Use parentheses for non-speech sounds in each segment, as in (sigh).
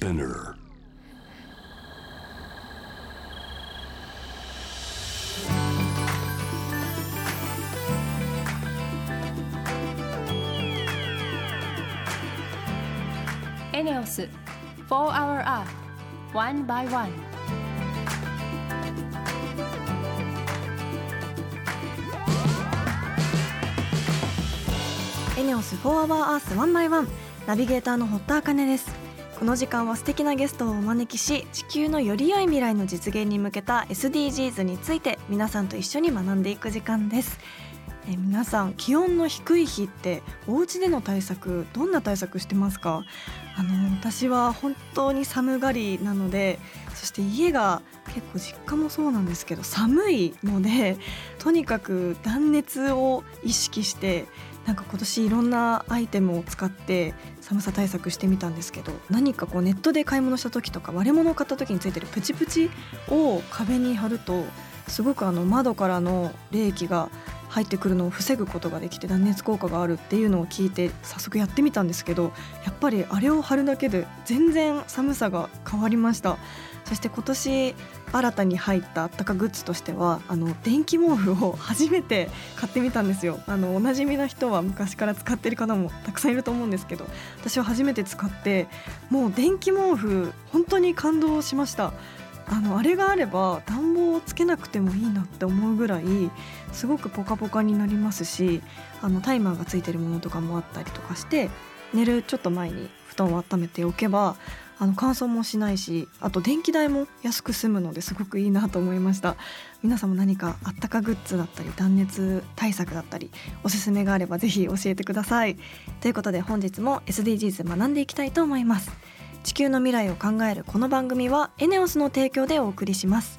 Spinner. エネオス4 Hour Earth One by One エネオス4 Hour Earth 1 by 1ナビゲーターの堀田茜ですこの時間は素敵なゲストをお招きし地球のより良い未来の実現に向けた SDGs について皆さんと一緒に学んでいく時間です。え皆さん気温の低い日ってお家での対策どんな対策してますか？あの私は本当に寒がりなのでそして家が結構実家もそうなんですけど寒いのでとにかく断熱を意識してなんか今年いろんなアイテムを使って寒さ対策してみたんですけど何かこうネットで買い物した時とか割れ物を買った時についてるプチプチを壁に貼るとすごくあの窓からの冷気が入ってくるのを防ぐことができて断熱効果があるっていうのを聞いて早速やってみたんですけどやっぱりあれを貼るだけで全然寒さが変わりました。そして今年新たに入ったあったかグッズとしてはあの電気毛布を初めて買ってみたんですよ。あのおなじみな人は昔から使ってる方もたくさんいると思うんですけど私は初めて使ってもう電気毛布本当に感動しました。あのあれがあれば暖房をつけなくてもいいなって思うぐらいすごくポカポカになりますしあのタイマーがついてるものとかもあったりとかして寝るちょっと前に布団を温めておけばあの乾燥もしないしあと電気代も安く済むのですごくいいなと思いました。皆さんも何かあったかグッズだったり断熱対策だったりおすすめがあればぜひ教えてください。ということで本日も SDGs 学んでいきたいと思います。地球の未来を考えるこの番組はエネオスの提供でお送りします。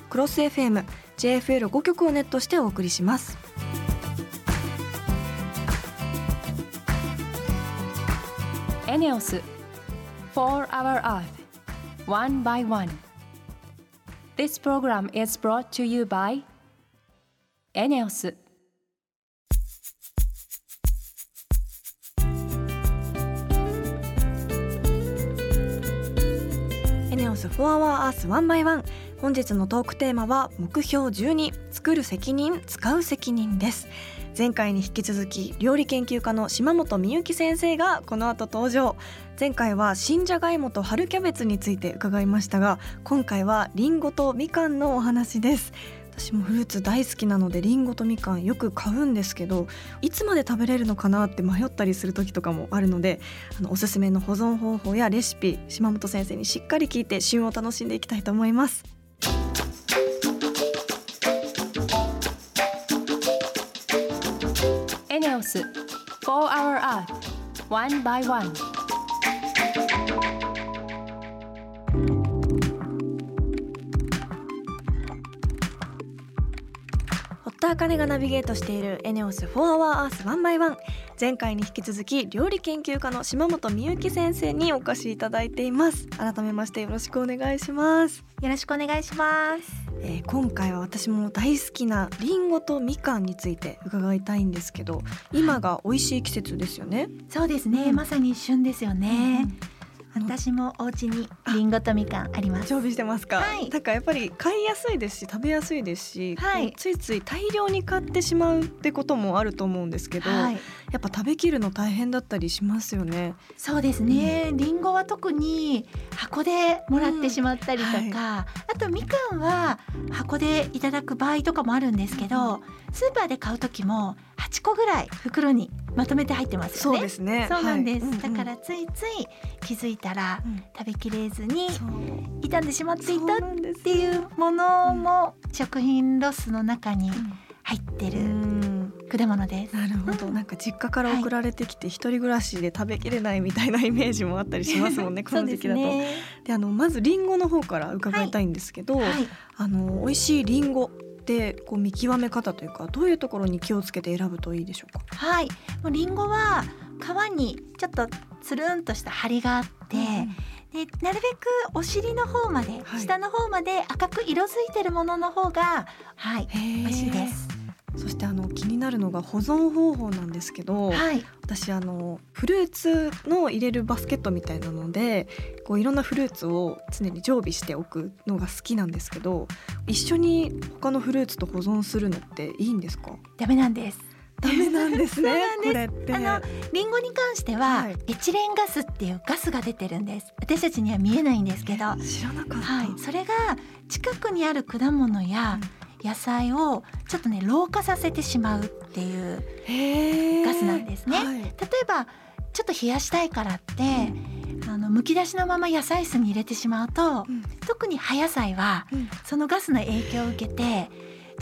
クロス FM、JFL5 曲をネットしてお送りします。エネオス4 Hour Earth One by One This program is brought to you by エネオスエネオス4 Hour Earth 1 by 1本日のトークテーマは目標12作る責任使う責任です。前回に引き続き料理研究家の島本美幸先生がこの後登場。前回は新じゃがいもと春キャベツについて伺いましたが今回はリンゴとみかんのお話です。私もフルーツ大好きなのでリンゴとみかんよく買うんですけどいつまで食べれるのかなって迷ったりする時とかもあるのであのおすすめの保存方法やレシピ島本先生にしっかり聞いて旬を楽しんでいきたいと思います。ス4 Hour Earth One by One. 堀田茜がナビゲートしているエネオス4 Hour Earth 1 by 1前回に引き続き料理研究家の島本美幸先生にお越しいただいています。改めましてよろしくお願いします、よろしくお願いします。えー今回は私も大好きなリンゴとみかんについて伺いたいんですけど今が美味しい季節ですよね、そうですね、うん。まさに旬ですよね。うん私もお家にリンゴとみかんあります。常備してますか、はいなんかやっぱり買いやすいですし食べやすいですし、はいついつい大量に買ってしまうってこともあると思うんですけど、はい、やっぱ食べきるの大変だったりしますよね。そうですね。リンゴは特に箱でもらってしまったりとか、うんあとみかんは箱でいただく場合とかもあるんですけど、スーパーで買う時も8個ぐらい袋にまとめて入ってますよね。そうですね。そうなんです、はい。だからついつい気づいたら食べきれずに傷んでしまっていたっていうものも食品ロスの中に入ってうるん。果物です。なるほど、うん。なんか実家から送られてきて一人暮らしで食べきれないみたいなイメージもあったりしますもんねこの時期だと。で。あのまずリンゴの方から伺いたいんですけど、はい。あの美味しいリンゴってこう見極め方というかどういうところに気をつけて選ぶといいでしょうか？はい。もうリンゴは皮にちょっとつるんとした張りがあって、でなるべくお尻の方まで、はい下の方まで赤く色づいてるものの方がはい美美味しいです。そしてあの気になるのが保存方法なんですけど、はい。私あのフルーツの入れるバスケットみたいなのでこういろんなフルーツを常に常備しておくのが好きなんですけど一緒に他のフルーツと保存するのっていいんですか？ダメなんです。ダメなんですね (laughs) ですあのリンゴに関しては、はいエチレンガスっていうガスが出てるんです。私たちには見えないんですけど、は知らなかった、い。それが近くにある果物や野菜をちょっとね老化させてしまうっていうガスなんですね。はい。例えばちょっと冷やしたいからって、あの剥き出しのまま野菜室に入れてしまうと、うん。特に葉野菜はうん。そのガスの影響を受けて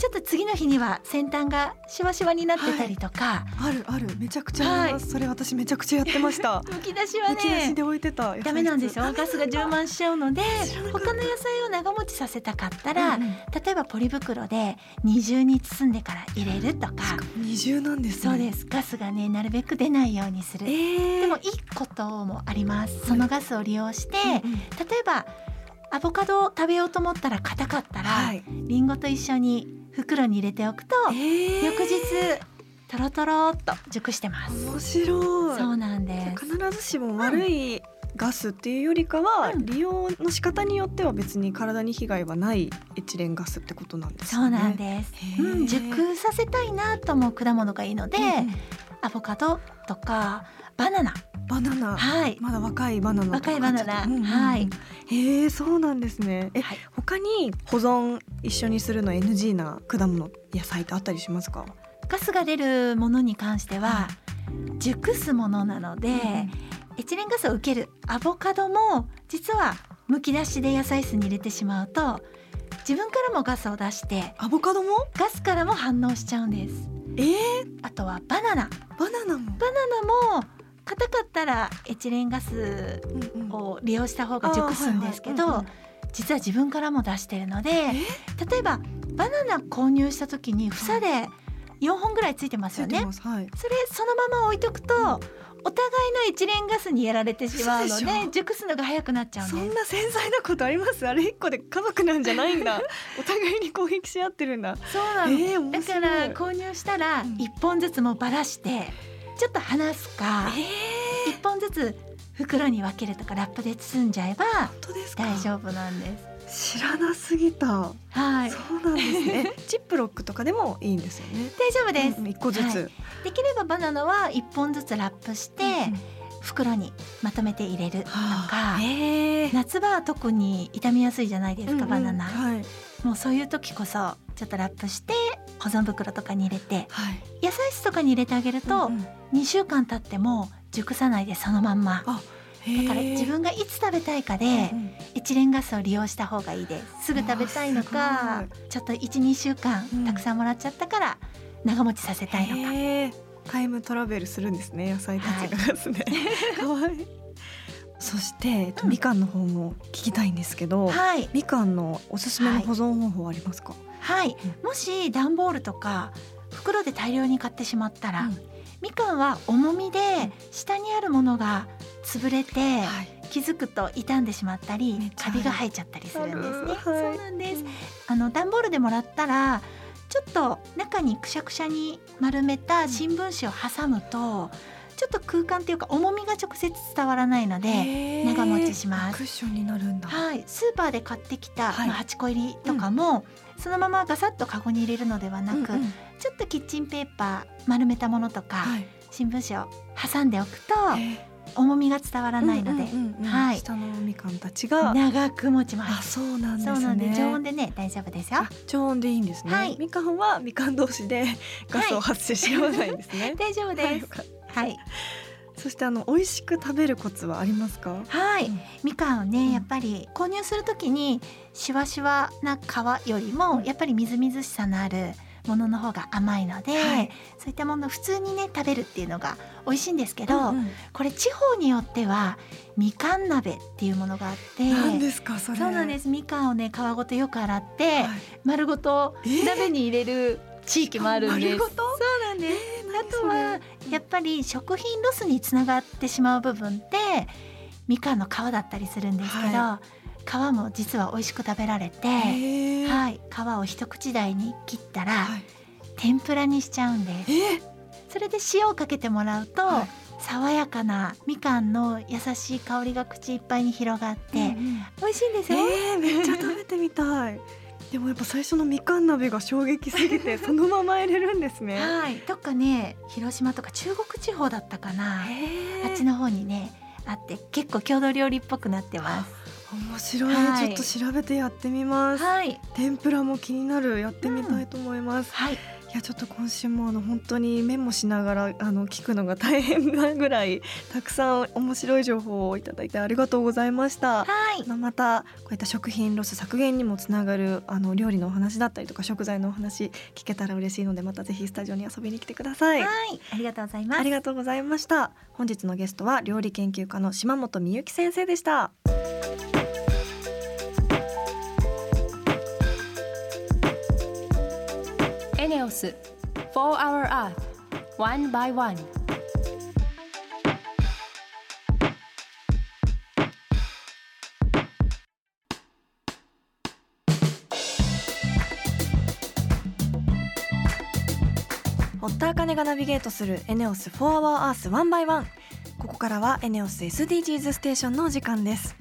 ちょっと次の日には先端がシワシワになってたりとか、あるある。めちゃくちゃあります、それ私めちゃくちゃやってました。(laughs) 剥き出しはむき出しねで置いてた。ダメなんですよ。ガスが充満しちゃうので他の野菜を長持ちさせたかった室ら、うんうん。例えばポリ袋で二重に包んでから入れるとか。二重なんですね。そうです。ガスがねなるべく出ないようにする、えー、でもいいこともあります。そのガスを利用して、うんうん。例えばアボカドを食べようと思ったら硬かったら、はい。リンゴと一緒に袋に入れておくと、えー。翌日トロトロっと熟してます。面白い。そうなんです。必ずしも悪いガスっていうよりかは、うん。利用の仕方によっては別に体に被害はないエチレンガスってことなんですね。そうなんです、うん、熟させたいなと思う果物がいいので、うんうん。アボカドとかバナナバナナ、はい。まだ若いバナナ若いバナナ。うんうんうん。はい。へえそうなんですね。え、はい。他に保存一緒にするの NG な果物野菜ってあったりしますか？ガスが出るものに関しては熟すものなので、エチレンガスを受けるアボカドも実はむき出しで野菜室に入れてしまうと自分からもガスを出してアボカドも？ガスからも反応しちゃうんです。えー、あとはバナナ。バナナも。バナナも硬かったらエチレンガスうんうん。を利用した方が熟すんですけど、実は自分からも出してるので例えばバナナ購入した時に房で4本ぐらいついてますよね。はい。それそのまま置いとくと、お互いのエチレンガスにやられてしまうの嘘で熟すのが早くなっちゃうんそです。んな繊細なことあります？あれ一個で家族なんじゃないんだ。(laughs) お互いに攻撃し合ってるんだ。そうなの、えー、面だから購入したらうん。1本ずつもばらしてちょっと離すかえ1本ずつ袋に分けるとかラップで包んじゃえば本当ですか？大丈夫なんです。知らなすぎた、はい、そうなんですね。(laughs) えジップロックとかでもいいんですよね。大丈夫です。うん一個ずつ、はい。できればバナナは1本ずつラップして袋にまとめて入れるとか、へえ。夏場は特に傷みやすいじゃないですか、バナナ。はい。もうそういう時こそちょっとラップして保存袋とかに入れてはい。野菜室とかに入れてあげるとうんうん。2週間経っても熟さないでそのまんま。あだから自分がいつ食べたいかでうんエチレンガスを利用した方がいいです。すぐ食べたいのかちょっと12週間うん。たくさんもらっちゃったから長持ちさせたいのか、へえタイムトラベルするんですね野菜たちが。ですね、(laughs) かわい。いそして、えっとうん。みかんの方も聞きたいんですけど、はい。みかんのおすすめの保存方法ありますか、はいもし段ボールとか袋で大量に買ってしまったら、うん。みかんは重みで下にあるものが潰れて、はい。気づくと傷んでしまっためりカビが生えちゃったりするんですね。そうなんです。あの段ボールでもらったらちょっと中にくしゃくしゃに丸めた新聞紙を挟むとちょっと空間っていうか重みが直接伝わらないので、長持ちします。クッションになるんだ。はい、スーパーで買ってきた、はい。まあ、8個入りとかも、そのままガサッとカゴに入れるのではなく、うんうんちょっとキッチンペーパー丸めたものとか、はい。新聞紙を挟んでおくとへ重みが伝わらーないので、うんうんうんはい下のみかんたちが。長く持ちまあ、す。そうなんですね。そうなんで常温でね大丈夫ですよあ。常温でいいんですね。はいみかんはみかん同士でガスを発生し合わないんですね。(laughs) 大丈夫はいです。よかったはい、そしてあの美味しく食べるコツはありますか？はい、うん。みかんをね、うん。やっぱり購入するときにしわしわな皮よりも、うん。やっぱりみずみずしさのあるものの方が甘いので、はい。そういったものを普通にね食べるっていうのが美味しいんですけど、うんうん。これ地方によってはみかん鍋っていうものがあって何ですかそれ。そうなんです。みかんをね皮ごとよく洗って、はい。丸ごとえー。鍋に入れる地域もあるんです。丸ごと？そうなんです。あとはやっぱり食品ロスにつながってしまう部分ってみかんの皮だったりするんですけど、は皮も実は美味しく食べられて、はい、皮を一口大に切ったら、はい。天ぷらにしちゃうんです。え？それで塩をかけてもらうと、はい。爽やかなみかんの優しい香りが口いっぱいに広がって、うんうん。美味しいんですよ。えー、めっちゃ食べてみたいでもやっぱ最初のみかん鍋が衝撃すぎて (laughs) そのまま入れるんですね。はい、どっかね広島とか中国地方だったかな、あっちの方にねあって結構郷土料理っぽくなってます。面白い、はい。ちょっと調べてやってみます、はい、天ぷらも気になる。やってみたいと思います、はい、いやちょっと今週もあの本当にメモしながらあの聞くのが大変なぐらいたくさん面白い情報をいただいてありがとうございました。はい、またこういった食品ロス削減にもつながるあの料理のお話だったりとか食材のお話聞けたら嬉しいのでまたぜひスタジオに遊びに来てください。はい、ありがとうございます。ありがとうございました。本日のゲストは料理研究家の島本美幸先生でした。ネオス4 Hour Earth One by One. 堀田茜がナビゲートするエネオス4 Hour Earth One by One ここからはエネオス SDGs ステーションのお時間です。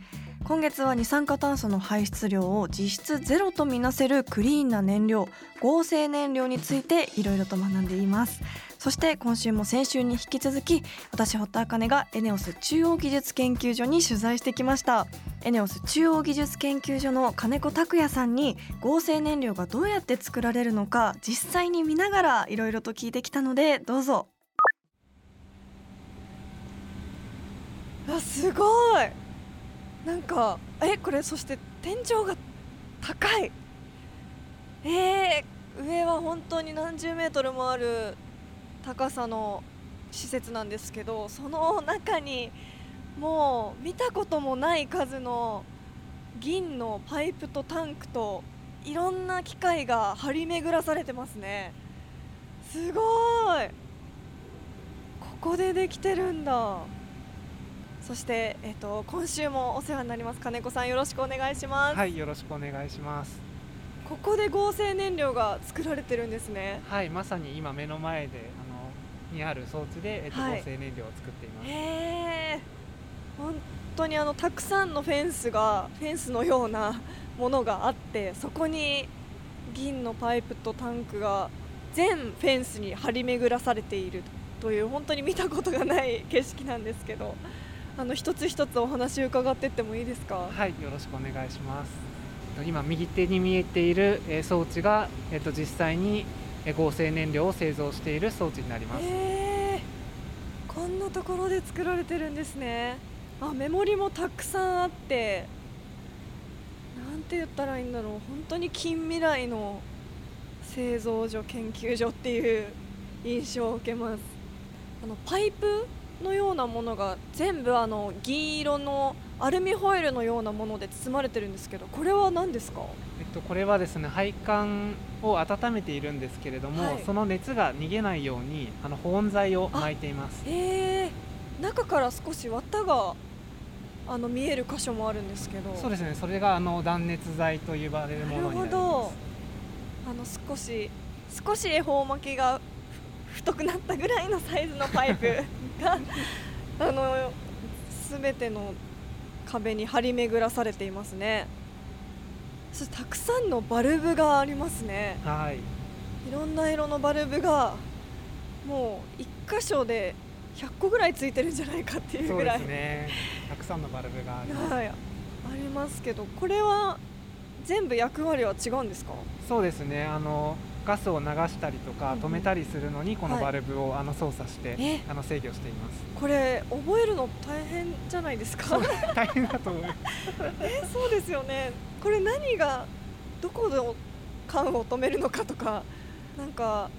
今月は二酸化炭素の排出量を実質ゼロとみなせるクリーンな燃料合成燃料についていろいろと学んでいます。そして今週も先週に引き続き私堀田茜がエネオス中央技術研究所に取材してきました。エネオス中央技術研究所の金子拓也さんに合成燃料がどうやって作られるのか実際に見ながらいろいろと聞いてきたのでどうぞ。あすごい！なんかえこれそして天井が高い。えー、上は本当に何十メートルもある高さの施設なんですけどその中にもう見たこともない数の銀のパイプとタンクといろんな機械が張り巡らされてますね。すごい。ここでできてるんだ。そして、えっと、今週もお世話になります金子さんよろしくお願いします、はい、よろしくお願いします。ここで合成燃料が作られてるんですね。はい、まさに今目の前であのにある装置でえっと、はい。合成燃料を作っています。へえ本当にあのたくさんのフェンスがフェンスのような (laughs) ものがあってそこに銀のパイプとタンクが全フェンスに張り巡らされているという本当に見たことがない景色なんですけどあの一つ一つお話伺ってってもいいですか？はい、よろしくお願いします。えっと今右手に見えているえー装置がえっと実際にえー合成燃料を製造している装置になります。へえこんなところで作られてるんですね。あメモリもたくさんあってなんて言ったらいいんだろう。本当に近未来の製造所研究所っていう印象を受けます。あのパイプのようなものが全部あの銀色のアルミホイルのようなもので包まれてるんですけどこれは何ですか？えっとこれはですね配管を温めているんですけれども、はいその熱が逃げないようにあの保温材を巻いています。へえ中から少し綿があの見える箇所もあるんですけどそうですね。それがあの断熱材と呼ばれるものになります。なるほどあの少し少し恵方巻きがふ太くなったぐらいのサイズのパイプが (laughs) あの全ての壁に張り巡らされていますねそしてたくさんのバルブがありますねはい。いろんな色のバルブがもう一箇所で100個ぐらいついてるんじゃないかっていうそうでぐらいすね。たくさんのバルブがあります。はい、ありますけどこれは全部役割は違うんですか？そうですね。あのガスを流したりとか止めたりするのにこのはいバルブをあの操作して、え？あの制御しています。これ覚えるの大変じゃないですか？大変だと思います。(laughs) えそうですよね。これ何がどこの缶を止めるのかとかなんか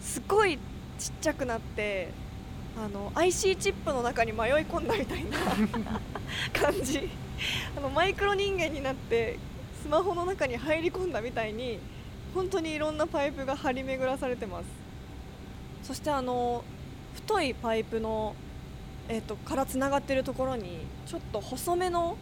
すごいちっちゃくなってあの IC チップの中に迷い込んだみたいな (laughs) 感じ。あのマイクロ人間になってスマホの中に入り込んだみたいに本当にいろんなパイプが張り巡らされてます。そしてあの太いパイプの、えー、とからつながってるところにちょっと細めの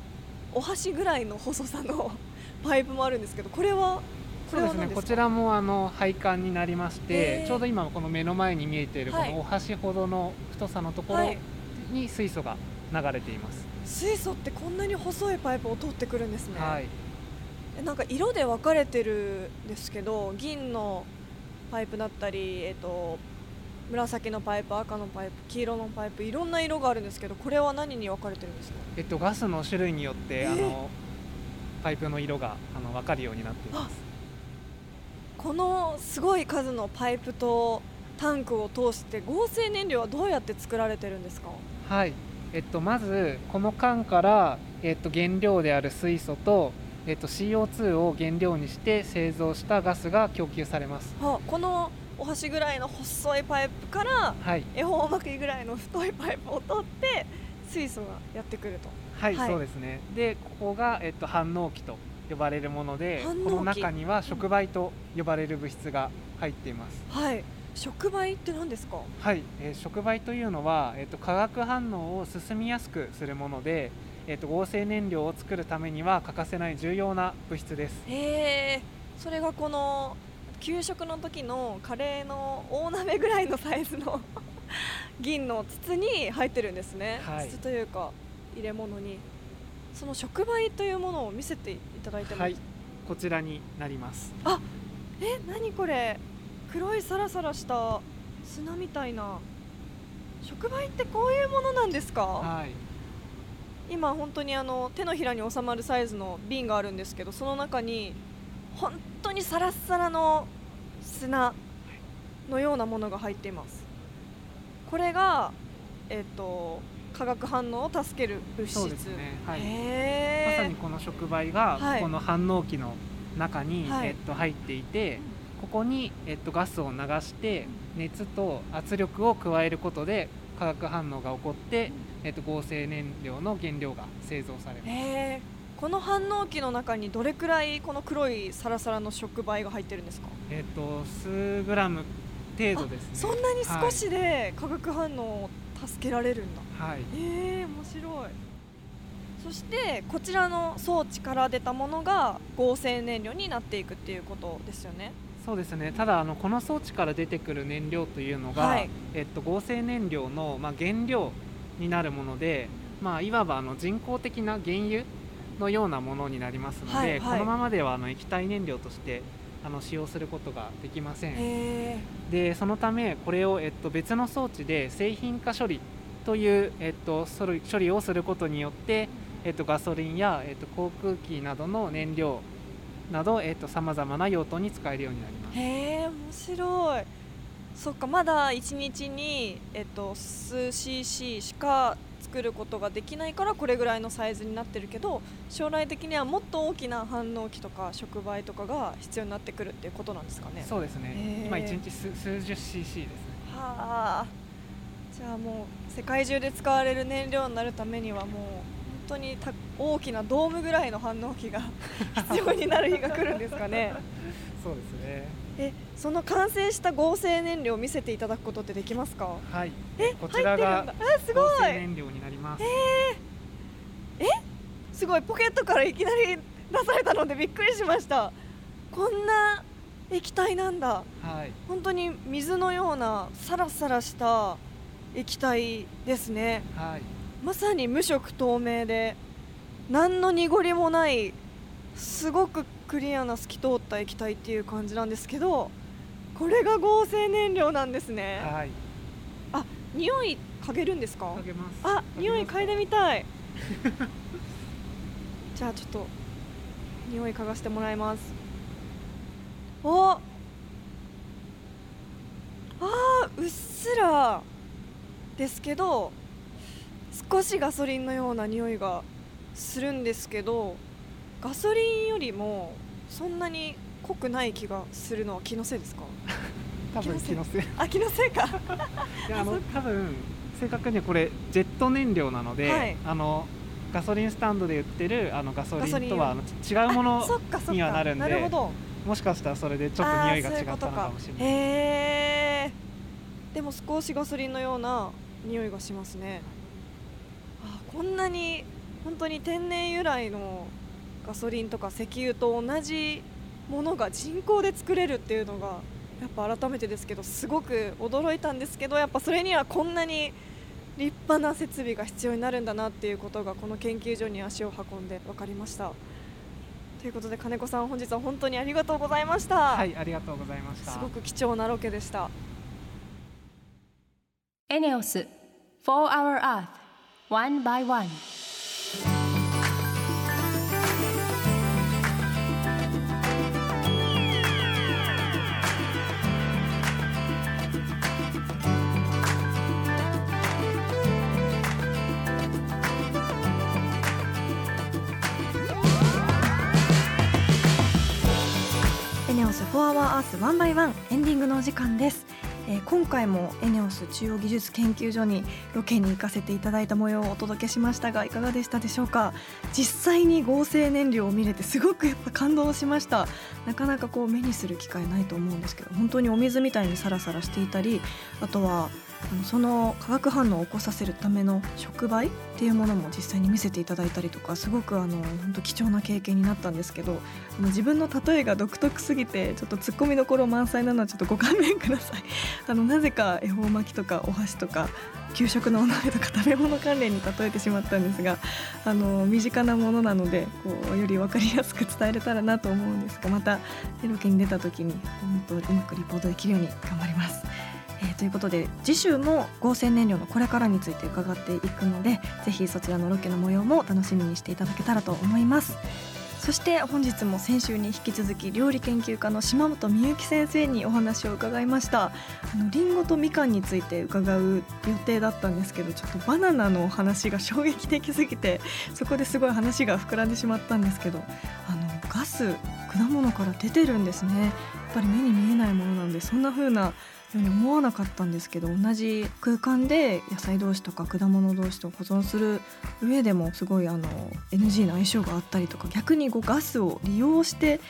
お箸ぐらいの細さの (laughs) パイプもあるんですけどこれはそうですね。こちらもあの配管になりましてちょうど今この目の前に見えているこのお箸ほどの太さのところに水素が流れています、水素ってこんなに細いパイプを通ってくるんですね、はい、なんか色で分かれてるんですけど銀のパイプだったり、えっと、紫のパイプ赤のパイプ黄色のパイプいろんな色があるんですけどこれは何に分かれてるんですか、えっと、ガスの種類によって、あのパイプの色があの分かるようになっています。このすごい数のパイプとタンクを通して合成燃料はどうやって作られてるんですか？はい、えっと、まずこの缶から、えっと、原料である水素と、えっと、CO2 を原料にして製造したガスが供給されます、はあ、このお箸ぐらいの細いパイプから、はい、恵方巻きぐらいの太いパイプを取って水素がやってくると。はい、はい、そうですね。でここが、えっと、反応器と呼ばれるものでこの中には触媒と呼ばれる物質が入っています。はい。触媒って何ですか？はい、えー、触媒というのは、えーと、化学反応を進みやすくするもので、えーと、合成燃料を作るためには欠かせない重要な物質です。へえそれがこの給食の時のカレーの大鍋ぐらいのサイズの (laughs) 銀の筒に入ってるんですね、はい、筒というか入れ物に。その触媒というものを見せていただいても、はい、こちらになります。あえ何これ？黒いサラサラした砂みたいな。触媒ってこういうものなんですか、はい、今本当にあの手のひらに収まるサイズの瓶があるんですけどその中に本当にサラッサラの砂のようなものが入っています。これがえっ、と化学反応を助ける物質。そうですね、はい、まさにこの触媒がこの反応器の中に、はい、えっと、入っていてここに、えっと、ガスを流して熱と圧力を加えることで化学反応が起こって、えっと、合成燃料の原料が製造されます。この反応器の中にどれくらいこの黒いサラサラの触媒が入ってるんですか？えっと数グラム程度ですね。そんなに少しで化学反応を助けられるんだ、はい、えー、面白い。そしてこちらの装置から出たものが合成燃料になっていくっていうことですよね。そうですね。ただあのこの装置から出てくる燃料というのが、はい、えっと、合成燃料の、まあ、原料になるもので、まあ、いわばあの人工的な原油のようなものになりますので、はいはい、このままではあの液体燃料としてあの使用することができません。でそのためこれを、えっと、別の装置で製品化処理という、えっと、処理をすることによって、えっと、ガソリンや、えっと、航空機などの燃料などさまざ、まな用途に使えるようになります。へえ面白いそっかまだ1日に、えっと、数 cc しか作ることができないからこれぐらいのサイズになってるけど将来的にはもっと大きな反応機とか触媒とかが必要になってくるっていうことなんですかね。そうですね。今1日数数十 cc ですね。はあ。じゃあもう世界中で使われる燃料になるためにはもう本当に大きなドームぐらいの反応機が (laughs) 必要になる日が来るんですかね。(laughs) そうですねえその完成した合成燃料を見せていただくことってできますか？はい。えこちらが合成燃料になります。えー、えすごい。ポケットからいきなり出されたのでびっくりしました。こんな液体なんだ、はい、本当に水のようなサラサラした液体ですね、はい、まさに無色透明で何の濁りもないすごくクリアな透き通った液体っていう感じなんですけどこれが合成燃料なんですね。はい。あ匂い嗅げるんですか？嗅げます。あ匂い嗅いでみたい。(laughs) じゃあちょっと匂い嗅がしてもらいます。お！あーうっすらですけど少しガソリンのような匂いがするんですけどガソリンよりもそんなに濃くない気がするのは気のせいですか？(laughs) 多分気のせい。(laughs) あ気のせいか。いやあの多分正確にはこれジェット燃料なので、はい。あのガソリンスタンドで売ってるあのガソリンンとはあの違うものそっかそっか。にはなるんでもしかしたらそれでちょっと匂いが違ったのかもしれない。へえでも少しガソリンのような匂いがしますね。あこんなに本当に天然由来のガソリンとか石油と同じものが人工で作れるっていうのがやっぱ改めてですけどすごく驚いたんですけどやっぱそれにはこんなに立派な設備が必要になるんだなっていうことがこの研究所に足を運んで分かりました。ということで金子さん本日は本当にありがとうございました、はいありがとうございました。すごく貴重なロケでした。エネオス4 Hour Earth One by One エンディングのお時間です、えー今回もエネオス中央技術研究所にロケに行かせていただいた模様をお届けしました。がいかがでしたでしょうか実際に合成燃料を見れてすごくやっぱ感動しましたなかなかこう目にする機会ないと思うんですけど本当にお水みたいにサラサラしていたりあとはその化学反応を起こさせるための触媒っていうものも実際に見せていただいたりとかすごくあの本当貴重な経験になったんですけど自分の例えが独特すぎてちょっと突っ込みどころ満載なのはちょっとご勘弁ください。あのなぜか恵方巻きとかお箸とか給食のお鍋とか食べ物関連に例えてしまったんですがあの身近なものなのでこうより分かりやすく伝えれたらなと思うんですがまたロケに出た時に本当うまくリポートできるように頑張ります。えーということで次週も合成燃料のこれからについて伺っていくのでぜひそちらのロケの模様も楽しみにしていただけたらと思いますそして本日も先週に引き続き料理研究家の島本美幸先生にお話を伺いました。あのリンゴとみかんについて伺う予定だったんですけどちょっとバナナのお話が衝撃的すぎてそこですごい話が膨らんでしまったんですけどあのガス果物から出てるんですね。やっぱり目に見えないものなんでそんな風な思わなかったんですけど同じ空間で野菜同士とか果物同士と保存する上でもすごいあの NG の相性があったりとか逆にこうガスを利用して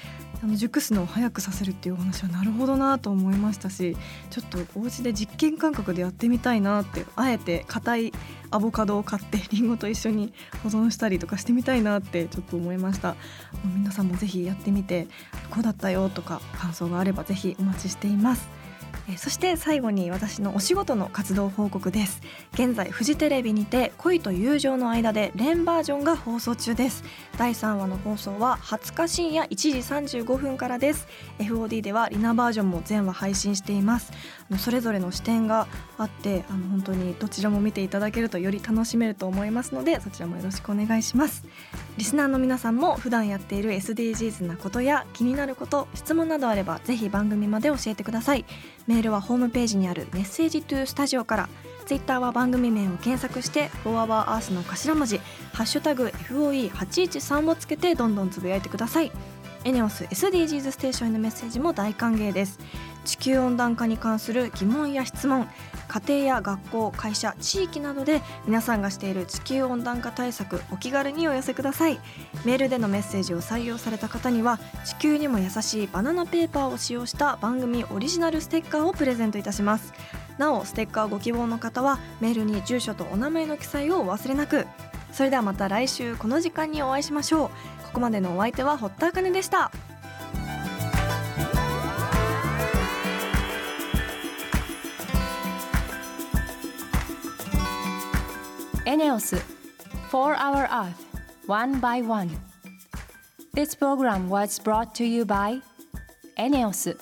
あの熟すのを早くさせるっていうお話はなるほどなと思いましたしちょっとお家で実験感覚でやってみたいなってあえて硬いアボカドを買ってリンゴと一緒に保存したりとかしてみたいなってちょっと思いました。皆さんもぜひやってみてこうだったよとか感想があればぜひお待ちしています。えそして最後に私のお仕事の活動報告です。現在フジテレビにて恋と友情の間でレンバージョンが放送中です。第3話の放送は20日深夜1時35分からです。FOD ではリナバージョンも全話配信しています。それぞれの視点があってあの本当にどちらも見ていただけるとより楽しめると思いますのでそちらもよろしくお願いします。リスナーの皆さんも普段やっている SDGs なことや気になること質問などあればぜひ番組まで教えてください。メールはホームページにあるメッセージトゥスタジオからツイッターは番組名を検索して「フォアワーアースの頭文字「ハッシュタグ #FOE813」をつけてどんどんつぶやいてください。エネオス SDGs ステーションへのメッセージも大歓迎です。地球温暖化に関する疑問や質問家庭や学校会社地域などで皆さんがしている地球温暖化対策お気軽にお寄せください。メールでのメッセージを採用された方には地球にも優しいバナナペーパーを使用した番組オリジナルステッカーをプレゼントいたします。なおステッカーご希望の方はメールに住所とお名前の記載をお忘れなく。それではまた来週この時間にお会いしましょう。ここまでのお相手は堀田茜でしたエネオス4 Hour Earth One by One This program was brought to you by エネオス